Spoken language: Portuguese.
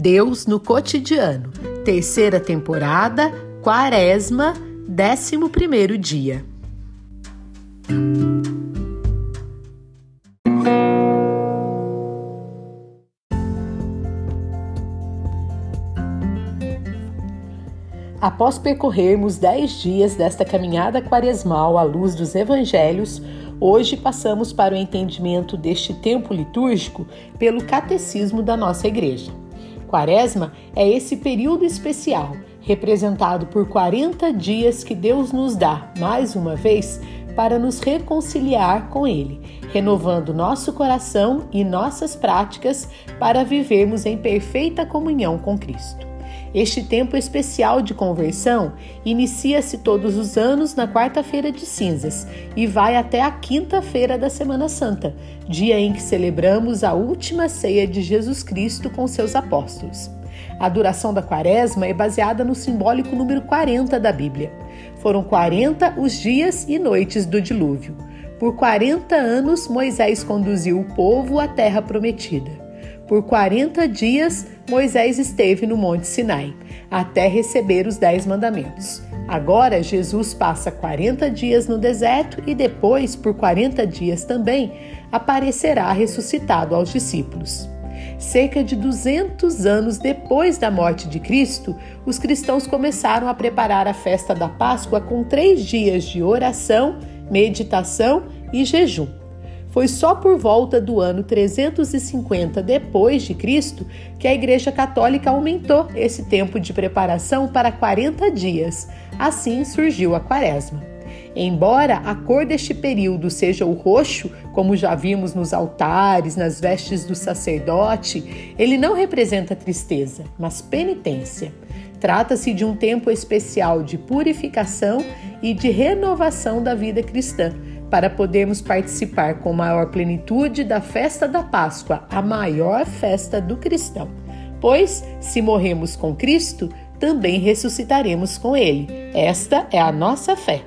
Deus no cotidiano. Terceira temporada, Quaresma, décimo primeiro dia. Após percorrermos dez dias desta caminhada quaresmal à luz dos evangelhos, hoje passamos para o entendimento deste tempo litúrgico pelo catecismo da nossa igreja. Quaresma é esse período especial, representado por 40 dias que Deus nos dá, mais uma vez, para nos reconciliar com Ele, renovando nosso coração e nossas práticas para vivermos em perfeita comunhão com Cristo. Este tempo especial de conversão inicia-se todos os anos na quarta-feira de cinzas e vai até a quinta-feira da Semana Santa, dia em que celebramos a última ceia de Jesus Cristo com seus apóstolos. A duração da quaresma é baseada no simbólico número 40 da Bíblia. Foram 40 os dias e noites do dilúvio. Por 40 anos, Moisés conduziu o povo à terra prometida. Por 40 dias, Moisés esteve no Monte Sinai, até receber os Dez Mandamentos. Agora, Jesus passa 40 dias no deserto e depois, por 40 dias também, aparecerá ressuscitado aos discípulos. Cerca de 200 anos depois da morte de Cristo, os cristãos começaram a preparar a festa da Páscoa com três dias de oração, meditação e jejum. Foi só por volta do ano 350 depois de Cristo que a Igreja Católica aumentou esse tempo de preparação para 40 dias. Assim surgiu a Quaresma. Embora a cor deste período seja o roxo, como já vimos nos altares, nas vestes do sacerdote, ele não representa tristeza, mas penitência. Trata-se de um tempo especial de purificação e de renovação da vida cristã para podermos participar com maior plenitude da festa da Páscoa, a maior festa do cristão. Pois, se morremos com Cristo, também ressuscitaremos com Ele. Esta é a nossa fé.